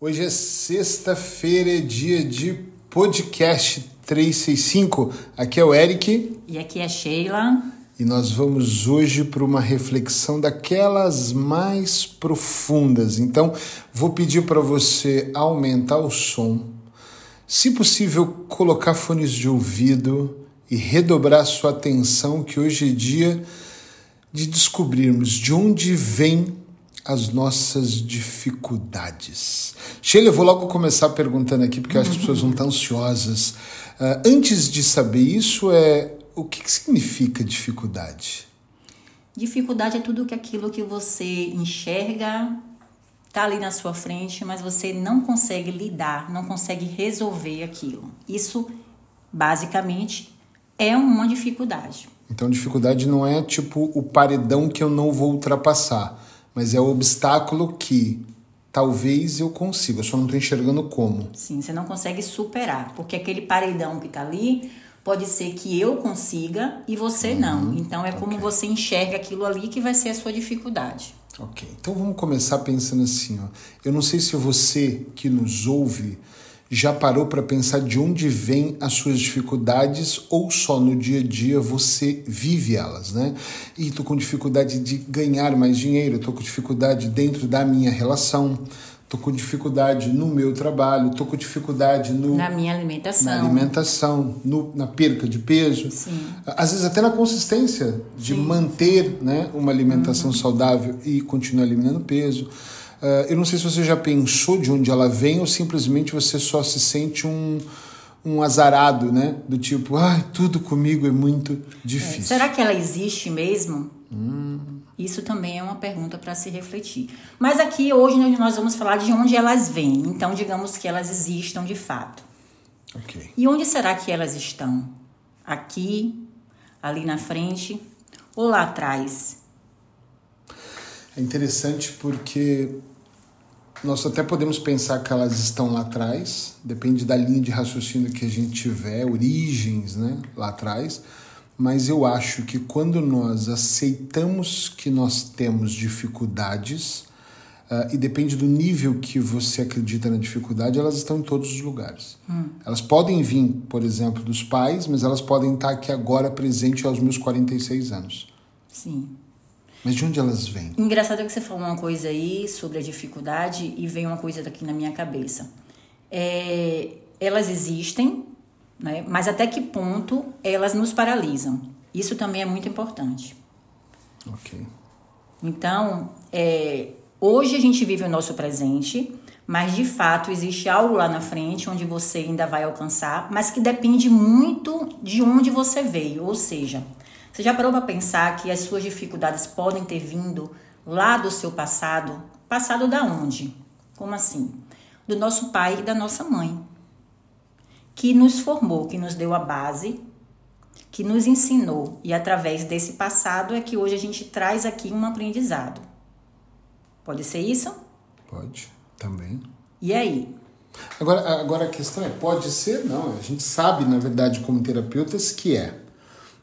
Hoje é sexta-feira, é dia de podcast 365. Aqui é o Eric. E aqui é Sheila. E nós vamos hoje para uma reflexão daquelas mais profundas. Então, vou pedir para você aumentar o som, se possível, colocar fones de ouvido e redobrar sua atenção, que hoje é dia de descobrirmos de onde vem as nossas dificuldades. Sheila, eu vou logo começar perguntando aqui, porque eu acho que as pessoas vão estar ansiosas. Uh, antes de saber isso, é o que, que significa dificuldade? Dificuldade é tudo que aquilo que você enxerga está ali na sua frente, mas você não consegue lidar, não consegue resolver aquilo. Isso, basicamente, é uma dificuldade. Então, dificuldade não é tipo o paredão que eu não vou ultrapassar mas é o obstáculo que talvez eu consiga, eu só não estou enxergando como. Sim, você não consegue superar, porque aquele paredão que está ali pode ser que eu consiga e você uhum, não. Então é como okay. você enxerga aquilo ali que vai ser a sua dificuldade. Ok, então vamos começar pensando assim, ó. Eu não sei se você que nos ouve já parou para pensar de onde vêm as suas dificuldades ou só no dia a dia você vive elas, né? E tô com dificuldade de ganhar mais dinheiro, tô com dificuldade dentro da minha relação, tô com dificuldade no meu trabalho, tô com dificuldade no na minha alimentação, na alimentação, no, na perca de peso, Sim. às vezes até na consistência de Sim. manter, né, uma alimentação uhum. saudável e continuar eliminando peso. Uh, eu não sei se você já pensou de onde ela vem ou simplesmente você só se sente um, um azarado, né? Do tipo, ai, ah, tudo comigo é muito difícil. É, será que ela existe mesmo? Hum. Isso também é uma pergunta para se refletir. Mas aqui hoje nós vamos falar de onde elas vêm. Então, digamos que elas existam de fato. Okay. E onde será que elas estão? Aqui, ali na frente ou lá atrás? É interessante porque nós até podemos pensar que elas estão lá atrás, depende da linha de raciocínio que a gente tiver, origens né, lá atrás, mas eu acho que quando nós aceitamos que nós temos dificuldades, uh, e depende do nível que você acredita na dificuldade, elas estão em todos os lugares. Hum. Elas podem vir, por exemplo, dos pais, mas elas podem estar aqui agora presente aos meus 46 anos. Sim. Mas de onde elas vêm? Engraçado que você falou uma coisa aí sobre a dificuldade e veio uma coisa daqui na minha cabeça. É, elas existem, né? mas até que ponto elas nos paralisam? Isso também é muito importante. Ok. Então, é, hoje a gente vive o nosso presente, mas de fato existe algo lá na frente onde você ainda vai alcançar, mas que depende muito de onde você veio. Ou seja, você já parou para pensar que as suas dificuldades podem ter vindo lá do seu passado? Passado da onde? Como assim? Do nosso pai e da nossa mãe, que nos formou, que nos deu a base, que nos ensinou, e através desse passado é que hoje a gente traz aqui um aprendizado. Pode ser isso? Pode, também. E aí? Agora, agora a questão é: pode ser? Não. A gente sabe, na verdade, como terapeutas, que é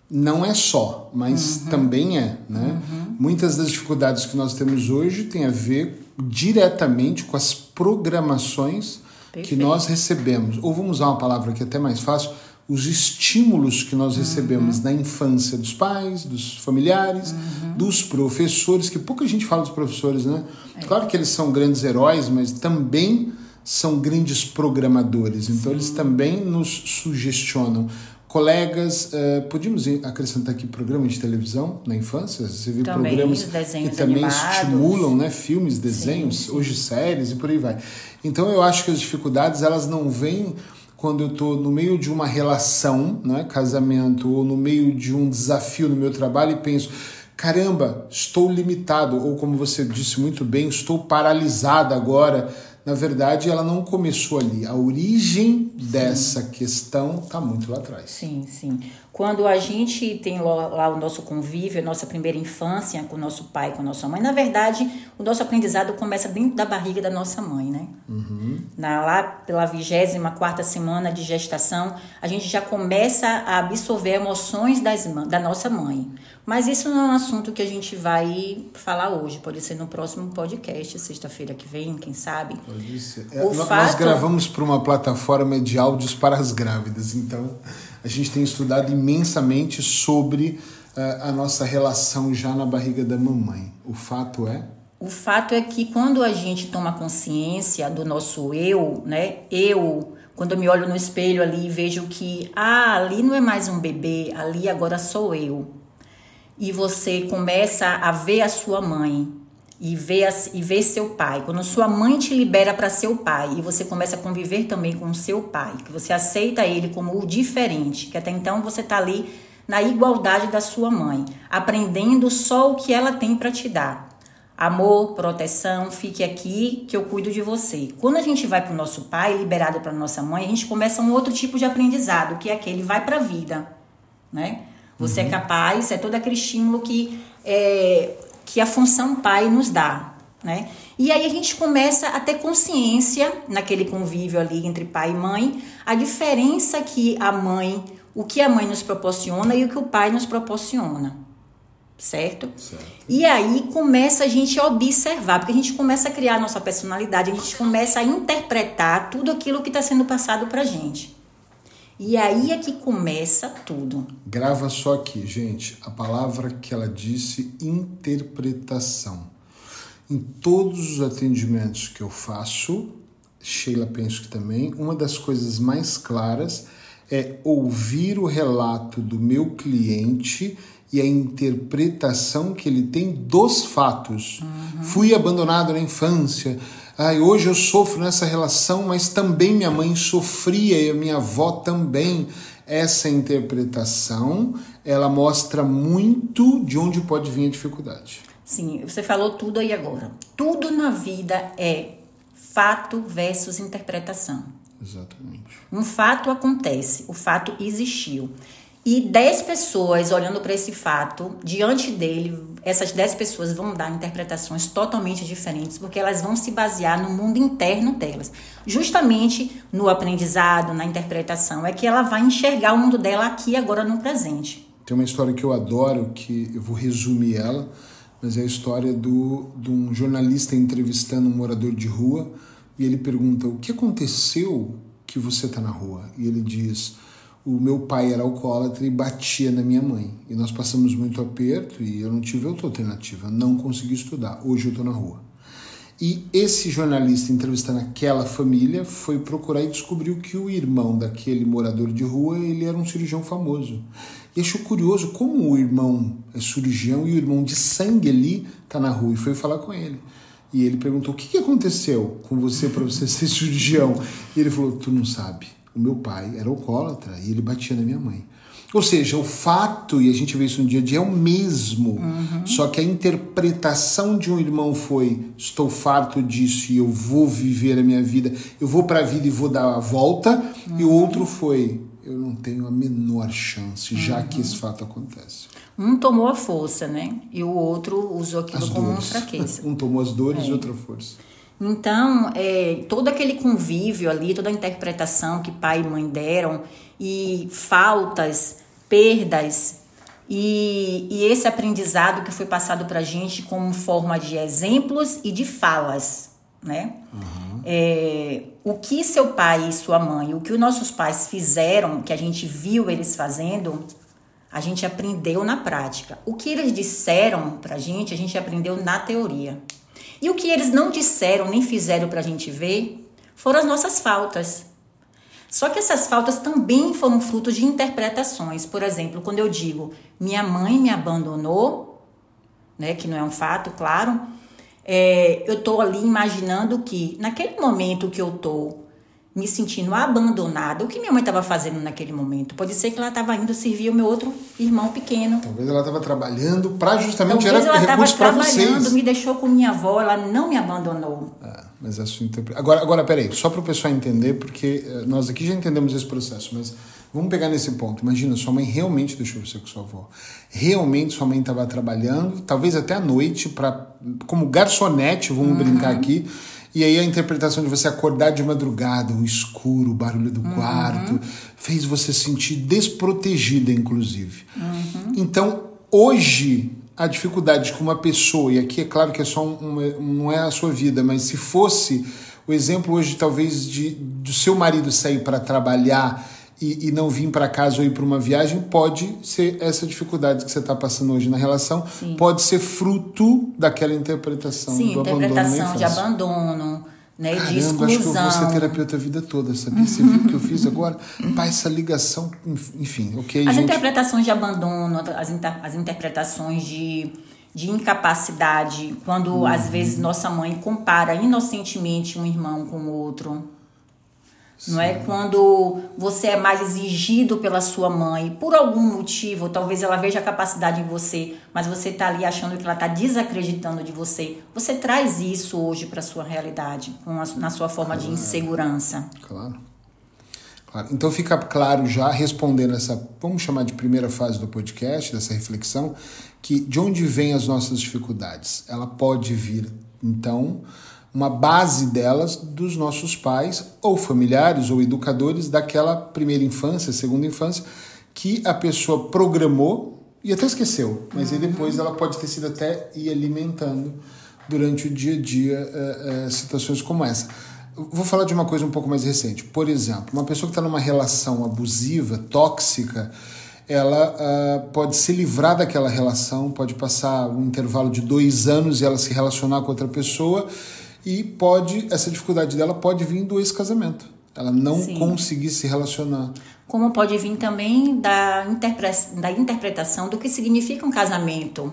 não é só, mas uhum. também é. Né? Uhum. Muitas das dificuldades que nós temos hoje têm a ver diretamente com as programações Perfeito. que nós recebemos. Ou vamos usar uma palavra que é até mais fácil, os estímulos que nós recebemos uhum. na infância dos pais, dos familiares, uhum. dos professores, que pouca gente fala dos professores, né? É. Claro que eles são grandes heróis, mas também são grandes programadores. Então Sim. eles também nos sugestionam colegas, uh, podíamos acrescentar aqui programas de televisão na infância? Você viu também, programas que também animados. estimulam, né, filmes, desenhos, sim, sim. hoje séries e por aí vai. Então eu acho que as dificuldades elas não vêm quando eu estou no meio de uma relação, né, casamento, ou no meio de um desafio no meu trabalho e penso, caramba, estou limitado, ou como você disse muito bem, estou paralisada agora na verdade, ela não começou ali. A origem sim. dessa questão está muito lá atrás. Sim, sim. quando a gente tem lá o nosso convívio, a nossa primeira infância com o nosso pai, com a nossa mãe, na verdade, o nosso aprendizado começa dentro da barriga da nossa mãe, né? Uhum. Na, lá pela vigésima quarta semana de gestação, a gente já começa a absorver emoções das, da nossa mãe. Mas isso não é um assunto que a gente vai falar hoje. Pode ser no próximo podcast, sexta-feira que vem, quem sabe. Pode ser. É, nós, fato... nós gravamos para uma plataforma de áudios para as grávidas, então a gente tem estudado imensamente sobre uh, a nossa relação já na barriga da mamãe. O fato é? O fato é que quando a gente toma consciência do nosso eu, né? Eu, quando eu me olho no espelho ali e vejo que, ah, ali não é mais um bebê, ali agora sou eu. E você começa a ver a sua mãe, e ver, e ver seu pai. Quando sua mãe te libera para seu pai e você começa a conviver também com seu pai, que você aceita ele como o diferente, que até então você está ali na igualdade da sua mãe, aprendendo só o que ela tem para te dar. Amor, proteção, fique aqui que eu cuido de você. Quando a gente vai para o nosso pai, liberado para nossa mãe, a gente começa um outro tipo de aprendizado, que é aquele vai para a vida, né? Você é uhum. é capaz, é todo aquele estímulo que é, que a função pai nos dá, né? E aí a gente começa a ter consciência naquele convívio ali entre pai e mãe, a diferença que a mãe, o que a mãe nos proporciona e o que o pai nos proporciona. Certo? certo? E aí começa a gente a observar, porque a gente começa a criar a nossa personalidade, a gente começa a interpretar tudo aquilo que está sendo passado pra gente. E aí é que começa tudo. Grava só aqui, gente, a palavra que ela disse, interpretação. Em todos os atendimentos que eu faço, Sheila penso que também, uma das coisas mais claras é ouvir o relato do meu cliente e a interpretação que ele tem dos fatos. Uhum. Fui abandonado na infância, Ai, hoje eu sofro nessa relação, mas também minha mãe sofria e a minha avó também. Essa interpretação, ela mostra muito de onde pode vir a dificuldade. Sim, você falou tudo aí agora. Tudo na vida é fato versus interpretação. Exatamente. Um fato acontece, o fato existiu. E 10 pessoas olhando para esse fato, diante dele, essas 10 pessoas vão dar interpretações totalmente diferentes, porque elas vão se basear no mundo interno delas. Justamente no aprendizado, na interpretação, é que ela vai enxergar o mundo dela aqui agora no presente. Tem uma história que eu adoro, que eu vou resumir ela, mas é a história do, de um jornalista entrevistando um morador de rua e ele pergunta: O que aconteceu que você está na rua? E ele diz o meu pai era alcoólatra e batia na minha mãe. E nós passamos muito aperto e eu não tive outra alternativa. Não consegui estudar. Hoje eu estou na rua. E esse jornalista entrevistando aquela família foi procurar e descobriu que o irmão daquele morador de rua ele era um cirurgião famoso. E achou curioso como o irmão é cirurgião e o irmão de sangue ali está na rua. E foi falar com ele. E ele perguntou: O que, que aconteceu com você para você ser cirurgião? E ele falou: Tu não sabe o meu pai era alcoólatra e ele batia na minha mãe. Ou seja, o fato, e a gente vê isso no dia a dia, é o mesmo. Uhum. Só que a interpretação de um irmão foi: estou farto disso e eu vou viver a minha vida, eu vou para a vida e vou dar a volta. Uhum. E o outro foi: eu não tenho a menor chance, já uhum. que esse fato acontece. Um tomou a força, né? E o outro usou aquilo as como dores. uma fraqueza. um tomou as dores é. e outra força. Então, é, todo aquele convívio ali, toda a interpretação que pai e mãe deram, e faltas, perdas, e, e esse aprendizado que foi passado para a gente como forma de exemplos e de falas, né? Uhum. É, o que seu pai e sua mãe, o que os nossos pais fizeram, que a gente viu eles fazendo, a gente aprendeu na prática. O que eles disseram para a gente, a gente aprendeu na teoria. E o que eles não disseram nem fizeram para a gente ver foram as nossas faltas. Só que essas faltas também foram fruto de interpretações. Por exemplo, quando eu digo minha mãe me abandonou, né, que não é um fato, claro, é, eu estou ali imaginando que naquele momento que eu estou me sentindo abandonada. O que minha mãe estava fazendo naquele momento? Pode ser que ela estava indo servir o meu outro irmão pequeno. Talvez ela estava trabalhando para justamente Talvez gerar recursos para vocês. trabalhando, me deixou com minha avó, ela não me abandonou. É, mas a sua interpretação... Agora, agora, peraí, só para o pessoal entender, porque eh, nós aqui já entendemos esse processo, mas Vamos pegar nesse ponto. Imagina, sua mãe realmente deixou você com sua avó. Realmente sua mãe estava trabalhando, talvez até à noite, pra, como garçonete, vamos uhum. brincar aqui. E aí a interpretação de você acordar de madrugada, o escuro, o barulho do uhum. quarto, fez você sentir desprotegida, inclusive. Uhum. Então, hoje, a dificuldade com uma pessoa, e aqui é claro que é só não é a sua vida, mas se fosse o exemplo hoje, talvez, de do seu marido sair para trabalhar e, e, não vir para casa ou ir para uma viagem, pode ser essa dificuldade que você está passando hoje na relação, Sim. pode ser fruto daquela interpretação Sim, do interpretação abandono de abandono, né, Caramba, de exclusão. acho que eu vou ser terapeuta a vida toda, sabia? Você viu o que eu fiz agora? Pá, essa ligação, enfim, ok. As gente... interpretações de abandono, as, inter, as interpretações de de incapacidade, quando uhum. às vezes nossa mãe compara inocentemente um irmão com o outro. Sim. Não é quando você é mais exigido pela sua mãe por algum motivo, talvez ela veja a capacidade em você, mas você está ali achando que ela está desacreditando de você. Você traz isso hoje para sua realidade, a, na sua forma claro. de insegurança. Claro. claro. Então fica claro já respondendo essa, vamos chamar de primeira fase do podcast, dessa reflexão, que de onde vêm as nossas dificuldades? Ela pode vir, então, uma base delas dos nossos pais, ou familiares, ou educadores daquela primeira infância, segunda infância, que a pessoa programou e até esqueceu, mas aí depois ela pode ter sido até ir alimentando durante o dia a dia uh, uh, situações como essa. Vou falar de uma coisa um pouco mais recente. Por exemplo, uma pessoa que está numa relação abusiva, tóxica, ela uh, pode se livrar daquela relação, pode passar um intervalo de dois anos e ela se relacionar com outra pessoa e pode essa dificuldade dela pode vir do ex-casamento. Ela não Sim. conseguir se relacionar. Como pode vir também da, interpre da interpretação do que significa um casamento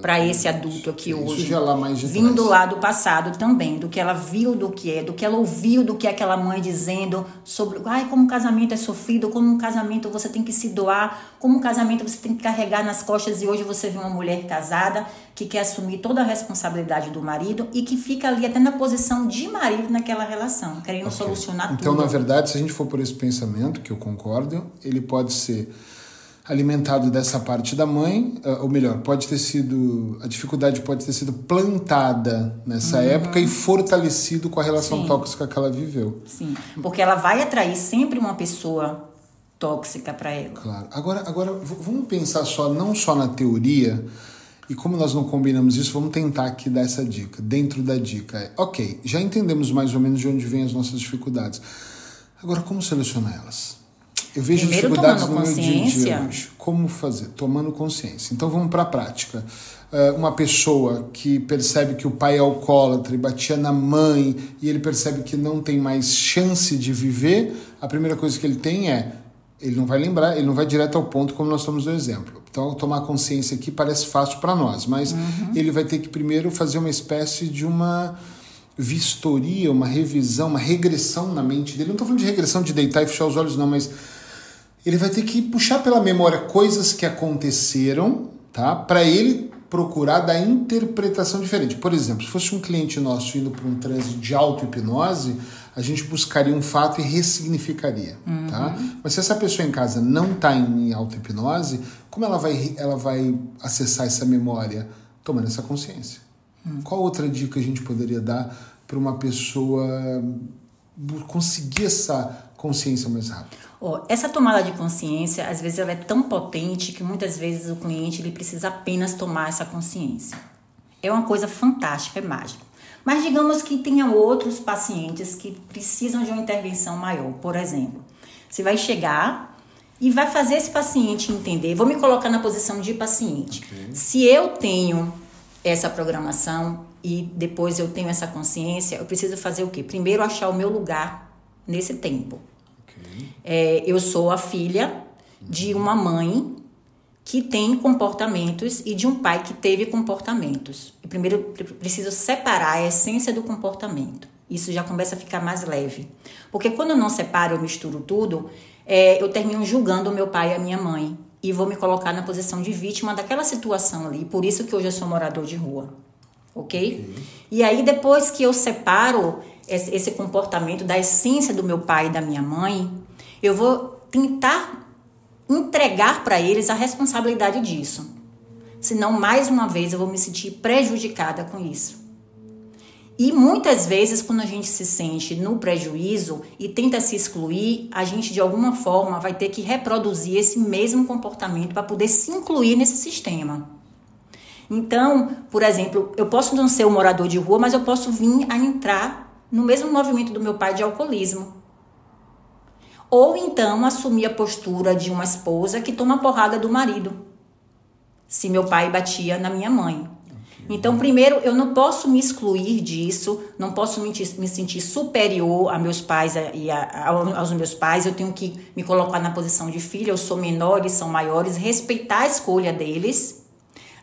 para esse adulto aqui Isso hoje. Já lá mais de vindo trás. lá do passado também, do que ela viu do que é, do que ela ouviu do que é aquela mãe dizendo sobre, ai, como um casamento é sofrido, como um casamento você tem que se doar, como um casamento você tem que carregar nas costas e hoje você vê uma mulher casada que quer assumir toda a responsabilidade do marido e que fica ali até na posição de marido naquela relação, querendo okay. solucionar então, tudo. Então, na verdade, se a gente for por esse pensamento, que eu concordo, ele pode ser alimentado dessa parte da mãe, eh, ou melhor, pode ter sido a dificuldade pode ter sido plantada nessa uhum. época e fortalecido com a relação Sim. tóxica que ela viveu. Sim, porque ela vai atrair sempre uma pessoa tóxica para ela. Claro. Agora, agora vamos pensar só não só na teoria e como nós não combinamos isso, vamos tentar aqui dar essa dica. Dentro da dica, é, ok, já entendemos mais ou menos de onde vêm as nossas dificuldades. Agora, como selecionar elas? Eu vejo Primeiro, dificuldades no meu dia a dia hoje. Como fazer? Tomando consciência. Então vamos para a prática. Uh, uma pessoa que percebe que o pai é alcoólatra e batia na mãe e ele percebe que não tem mais chance de viver, a primeira coisa que ele tem é ele não vai lembrar, ele não vai direto ao ponto como nós estamos no exemplo. Então, tomar consciência aqui parece fácil para nós, mas uhum. ele vai ter que primeiro fazer uma espécie de uma vistoria, uma revisão, uma regressão na mente dele. Não estou falando de regressão de deitar e fechar os olhos, não, mas ele vai ter que puxar pela memória coisas que aconteceram, tá? Para ele procurar da interpretação diferente. Por exemplo, se fosse um cliente nosso indo para um transe de auto-hipnose, a gente buscaria um fato e ressignificaria, uhum. tá? Mas se essa pessoa em casa não está em auto-hipnose, como ela vai, ela vai acessar essa memória? Tomando essa consciência. Uhum. Qual outra dica a gente poderia dar para uma pessoa conseguir essa consciência mais rápido? Oh, essa tomada de consciência, às vezes, ela é tão potente que muitas vezes o cliente ele precisa apenas tomar essa consciência. É uma coisa fantástica, é mágica. Mas digamos que tenha outros pacientes que precisam de uma intervenção maior. Por exemplo, você vai chegar e vai fazer esse paciente entender. Vou me colocar na posição de paciente. Okay. Se eu tenho essa programação e depois eu tenho essa consciência, eu preciso fazer o quê? Primeiro achar o meu lugar nesse tempo. Okay. É, eu sou a filha de uma mãe que tem comportamentos e de um pai que teve comportamentos. Eu primeiro preciso separar a essência do comportamento. Isso já começa a ficar mais leve. Porque quando eu não separo, eu misturo tudo, é, eu termino julgando o meu pai e a minha mãe. E vou me colocar na posição de vítima daquela situação ali. Por isso que hoje eu sou morador de rua. Ok? E aí, depois que eu separo esse comportamento da essência do meu pai e da minha mãe, eu vou tentar entregar para eles a responsabilidade disso. Senão, mais uma vez, eu vou me sentir prejudicada com isso. E muitas vezes, quando a gente se sente no prejuízo e tenta se excluir, a gente de alguma forma vai ter que reproduzir esse mesmo comportamento para poder se incluir nesse sistema. Então, por exemplo, eu posso não ser um morador de rua, mas eu posso vir a entrar no mesmo movimento do meu pai de alcoolismo. Ou então assumir a postura de uma esposa que toma porrada do marido. Se meu pai batia na minha mãe. Então, primeiro, eu não posso me excluir disso, não posso me, me sentir superior a meus pais e a, a, aos meus pais. Eu tenho que me colocar na posição de filha. Eu sou menor, eles são maiores, respeitar a escolha deles,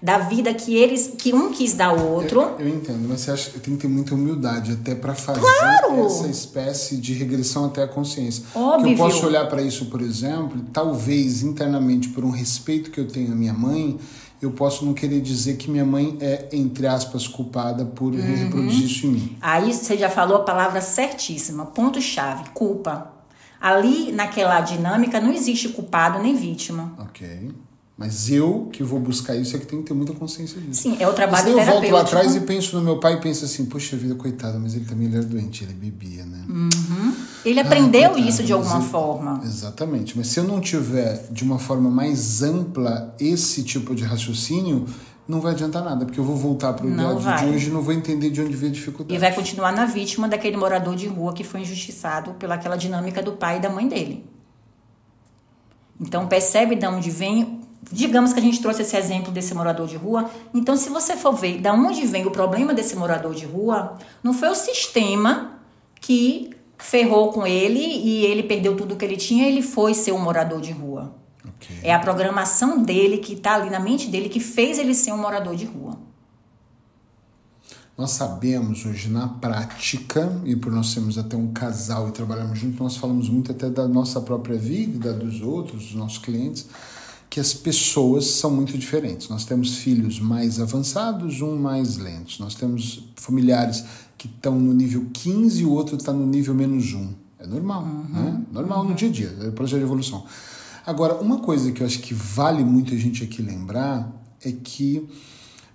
da vida que eles, que um quis dar ao outro. Eu, eu entendo, mas você acha que tem que ter muita humildade até para fazer claro! essa espécie de regressão até a consciência. Óbvio. Que eu posso olhar para isso, por exemplo, talvez internamente por um respeito que eu tenho à minha mãe eu posso não querer dizer que minha mãe é, entre aspas, culpada por uhum. reproduzir isso em mim. Aí você já falou a palavra certíssima, ponto-chave, culpa. Ali, naquela dinâmica, não existe culpado nem vítima. Ok. Mas eu que vou buscar isso é que tenho que ter muita consciência disso. Sim, é o trabalho mas terapêutico. Eu volto lá atrás e penso no meu pai e penso assim, poxa vida, coitado, mas ele também era doente, ele bebia, né? Uhum. Ele aprendeu ah, isso de alguma ele... forma. Exatamente. Mas se eu não tiver de uma forma mais ampla esse tipo de raciocínio, não vai adiantar nada, porque eu vou voltar para o dia de hoje e não vou entender de onde veio a dificuldade. E vai continuar na vítima daquele morador de rua que foi injustiçado pelaquela dinâmica do pai e da mãe dele. Então percebe de onde vem Digamos que a gente trouxe esse exemplo desse morador de rua. Então, se você for ver de onde vem o problema desse morador de rua, não foi o sistema que ferrou com ele e ele perdeu tudo que ele tinha, ele foi ser um morador de rua. Okay. É a programação dele que está ali na mente dele que fez ele ser um morador de rua. Nós sabemos hoje na prática, e por nós sermos até um casal e trabalharmos juntos, nós falamos muito até da nossa própria vida da dos outros, dos nossos clientes que as pessoas são muito diferentes. Nós temos filhos mais avançados, um mais lentos. Nós temos familiares que estão no nível 15 e o outro está no nível menos 1. É normal, uhum. né? Normal uhum. no dia a dia, é o processo de evolução. Agora, uma coisa que eu acho que vale muito a gente aqui lembrar é que,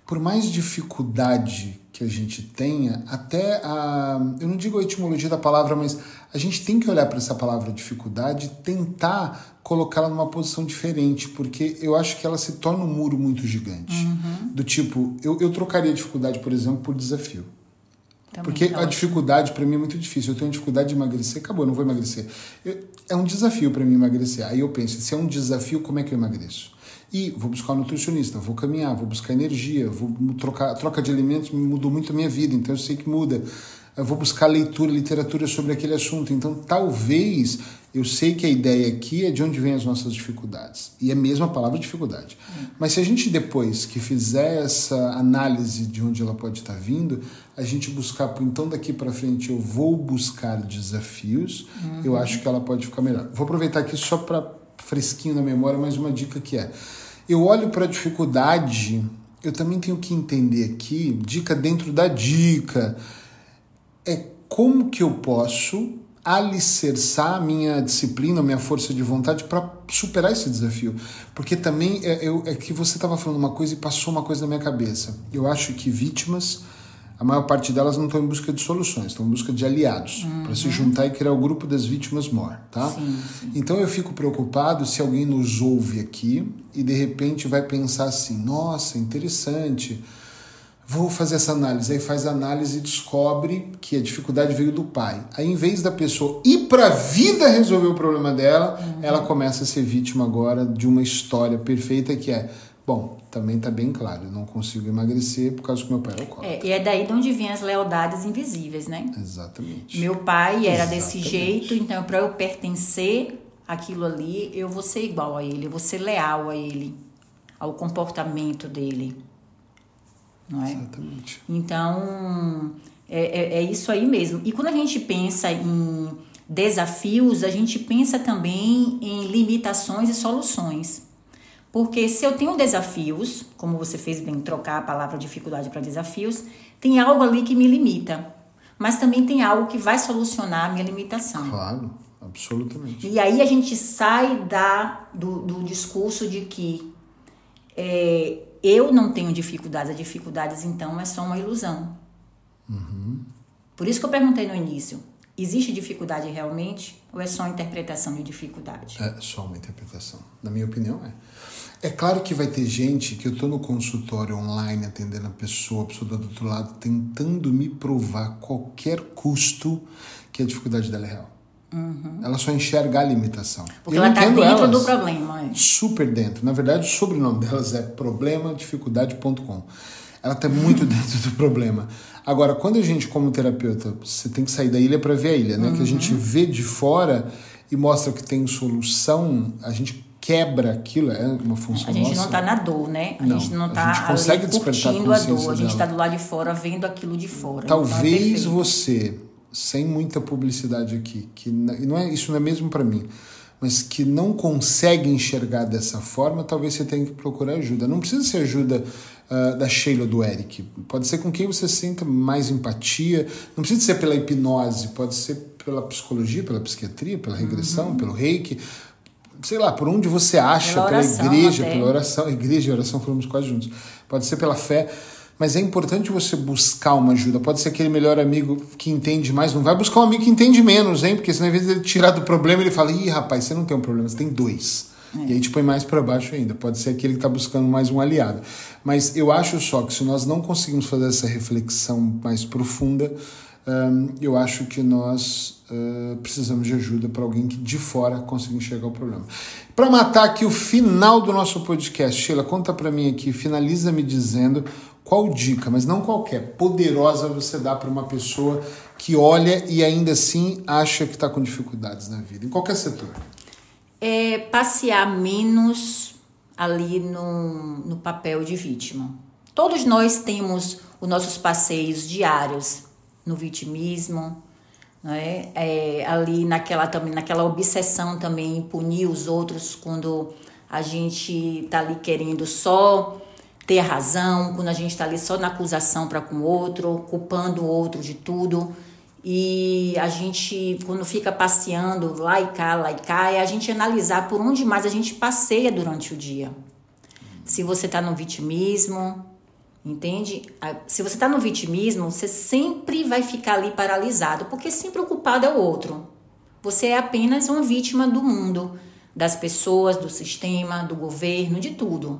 por mais dificuldade que a gente tenha, até a. Eu não digo a etimologia da palavra, mas a gente tem que olhar para essa palavra dificuldade e tentar colocá-la numa posição diferente, porque eu acho que ela se torna um muro muito gigante. Uhum. Do tipo, eu, eu trocaria dificuldade, por exemplo, por desafio. Também porque tá a dificuldade para mim é muito difícil. Eu tenho dificuldade de emagrecer, acabou, eu não vou emagrecer. Eu, é um desafio para mim emagrecer. Aí eu penso, se é um desafio, como é que eu emagreço? E vou buscar um nutricionista, vou caminhar, vou buscar energia, vou trocar, troca de alimentos mudou muito a minha vida, então eu sei que muda. Eu vou buscar leitura, literatura sobre aquele assunto. Então, talvez eu sei que a ideia aqui é de onde vêm as nossas dificuldades. E é mesmo a palavra dificuldade. Hum. Mas se a gente depois que fizer essa análise de onde ela pode estar vindo, a gente buscar, então daqui para frente eu vou buscar desafios, uhum. eu acho que ela pode ficar melhor. Vou aproveitar aqui só para fresquinho na memória mais uma dica que é: eu olho para a dificuldade, eu também tenho que entender aqui, dica dentro da dica, é como que eu posso alicerçar a minha disciplina, a minha força de vontade para superar esse desafio. Porque também é, eu, é que você estava falando uma coisa e passou uma coisa na minha cabeça. Eu acho que vítimas a maior parte delas não estão em busca de soluções, estão em busca de aliados uhum. para se juntar e criar o grupo das vítimas MOR, tá? Sim, sim. Então eu fico preocupado se alguém nos ouve aqui e de repente vai pensar assim: nossa, interessante, vou fazer essa análise. Aí faz a análise e descobre que a dificuldade veio do pai. Aí, em vez da pessoa ir para a vida resolver o problema dela, uhum. ela começa a ser vítima agora de uma história perfeita que é Bom, também está bem claro, eu não consigo emagrecer por causa que meu pai é alcoólatra. É, e é daí de onde vêm as lealdades invisíveis, né? Exatamente. Meu pai era Exatamente. desse jeito, então para eu pertencer àquilo ali, eu vou ser igual a ele, eu vou ser leal a ele, ao comportamento dele. Não é? Exatamente. Então, é, é, é isso aí mesmo. E quando a gente pensa em desafios, a gente pensa também em limitações e soluções. Porque se eu tenho desafios, como você fez bem trocar a palavra dificuldade para desafios, tem algo ali que me limita. Mas também tem algo que vai solucionar a minha limitação. Claro. Absolutamente. E aí a gente sai da, do, do discurso de que é, eu não tenho dificuldades, as dificuldades então é só uma ilusão. Uhum. Por isso que eu perguntei no início: existe dificuldade realmente ou é só interpretação de dificuldade? É só uma interpretação. Na minha opinião, é. É claro que vai ter gente que eu estou no consultório online atendendo a pessoa, a pessoa do outro lado, tentando me provar a qualquer custo que a dificuldade dela é real. Uhum. Ela só enxerga a limitação. Porque eu ela está dentro elas, do problema. É. Super dentro. Na verdade, o sobrenome delas é problemadificuldade.com. Ela está muito dentro do problema. Agora, quando a gente, como terapeuta, você tem que sair da ilha para ver a ilha, né? Uhum. Que a gente vê de fora e mostra que tem solução, a gente quebra aquilo, é uma função A gente nossa. não está na dor, né? A não, gente não está curtindo a, a dor, a gente está do lado de fora vendo aquilo de fora. Talvez então é você, sem muita publicidade aqui, que não é, isso não é mesmo para mim, mas que não consegue enxergar dessa forma, talvez você tenha que procurar ajuda. Não precisa ser ajuda uh, da Sheila ou do Eric. Pode ser com quem você sinta mais empatia. Não precisa ser pela hipnose, pode ser pela psicologia, pela psiquiatria, pela regressão, uhum. pelo reiki sei lá, por onde você acha, pela, oração, pela igreja, até. pela oração, igreja e oração falamos quase juntos. Pode ser pela fé, mas é importante você buscar uma ajuda. Pode ser aquele melhor amigo que entende mais, não vai buscar um amigo que entende menos, hein? Porque senão, ao invés de ele tirar do problema, ele fala: ih, rapaz, você não tem um problema, você tem dois. E aí te põe mais para baixo ainda. Pode ser aquele que está buscando mais um aliado. Mas eu acho só que se nós não conseguimos fazer essa reflexão mais profunda, eu acho que nós uh, precisamos de ajuda para alguém que de fora consiga enxergar o problema. Para matar aqui o final do nosso podcast, Sheila, conta para mim aqui, finaliza me dizendo qual dica, mas não qualquer, poderosa você dá para uma pessoa que olha e ainda assim acha que está com dificuldades na vida, em qualquer setor. É passear menos ali no, no papel de vítima. Todos nós temos os nossos passeios diários no vitimismo, né? É, ali naquela também naquela obsessão também em punir os outros quando a gente tá ali querendo só ter razão, quando a gente está ali só na acusação para com o outro, culpando o outro de tudo. E a gente, quando fica passeando lá e cá, lá e cá, é a gente analisar por onde mais a gente passeia durante o dia. Se você está no vitimismo, Entende? Se você está no vitimismo, você sempre vai ficar ali paralisado, porque sempre o culpado é o outro. Você é apenas uma vítima do mundo, das pessoas, do sistema, do governo, de tudo.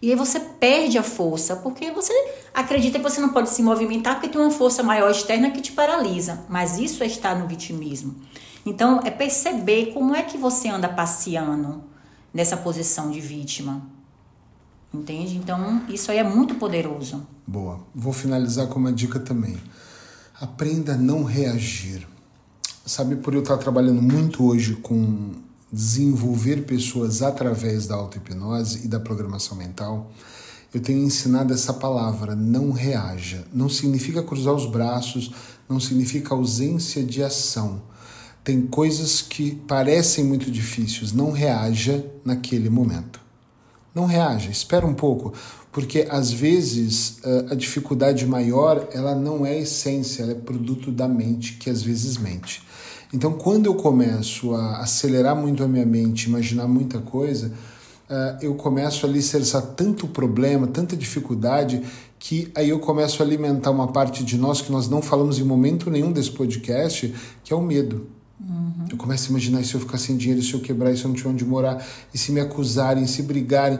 E aí você perde a força, porque você acredita que você não pode se movimentar porque tem uma força maior externa que te paralisa. Mas isso é estar no vitimismo. Então, é perceber como é que você anda passeando nessa posição de vítima. Entende? Então, isso aí é muito poderoso. Boa. Vou finalizar com uma dica também. Aprenda a não reagir. Sabe, por eu estar trabalhando muito hoje com desenvolver pessoas através da auto-hipnose e da programação mental, eu tenho ensinado essa palavra, não reaja. Não significa cruzar os braços, não significa ausência de ação. Tem coisas que parecem muito difíceis, não reaja naquele momento não reaja, espera um pouco, porque às vezes a dificuldade maior ela não é essência, ela é produto da mente que às vezes mente. Então, quando eu começo a acelerar muito a minha mente, imaginar muita coisa, eu começo a alicerçar tanto problema, tanta dificuldade, que aí eu começo a alimentar uma parte de nós que nós não falamos em momento nenhum desse podcast, que é o medo. Uhum. Eu começo a imaginar se eu ficar sem dinheiro, se eu quebrar, se eu não tiver onde morar, e se me acusarem, se brigarem.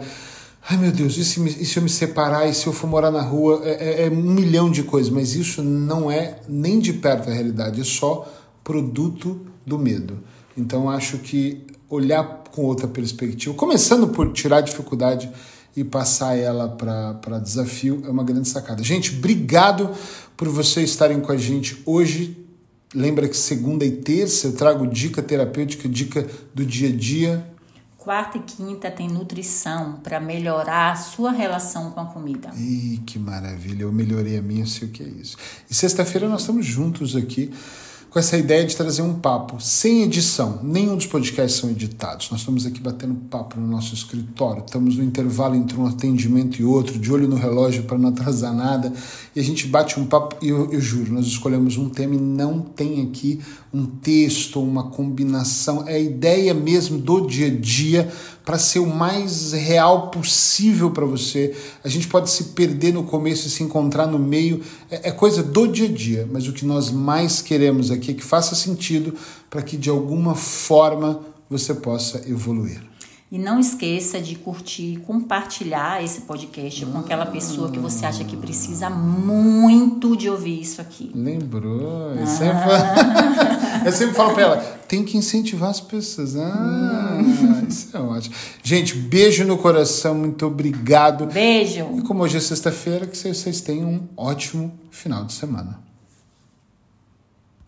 Ai meu Deus, e se, me, e se eu me separar, e se eu for morar na rua? É, é, é, um milhão de coisas, mas isso não é nem de perto a realidade, é só produto do medo. Então acho que olhar com outra perspectiva, começando por tirar a dificuldade e passar ela para desafio, é uma grande sacada. Gente, obrigado por vocês estarem com a gente hoje Lembra que segunda e terça eu trago dica terapêutica, dica do dia a dia. Quarta e quinta tem nutrição para melhorar a sua relação com a comida. Ih, que maravilha! Eu melhorei a minha, sei o que é isso. E sexta-feira nós estamos juntos aqui com essa ideia de trazer um papo sem edição. Nenhum dos podcasts são editados. Nós estamos aqui batendo papo no nosso escritório, estamos no intervalo entre um atendimento e outro, de olho no relógio para não atrasar nada, e a gente bate um papo. E eu, eu juro, nós escolhemos um tema e não tem aqui um texto, uma combinação. É a ideia mesmo do dia a dia para ser o mais real possível para você. A gente pode se perder no começo e se encontrar no meio. É, é coisa do dia a dia, mas o que nós mais queremos aqui é que faça sentido para que de alguma forma você possa evoluir. E não esqueça de curtir e compartilhar esse podcast com aquela pessoa que você acha que precisa muito de ouvir isso aqui. Lembrou? Eu, sempre, falo, eu sempre falo para ela: tem que incentivar as pessoas. Ah, isso é ótimo. Gente, beijo no coração, muito obrigado. Beijo. E como hoje é sexta-feira, que vocês tenham um ótimo final de semana.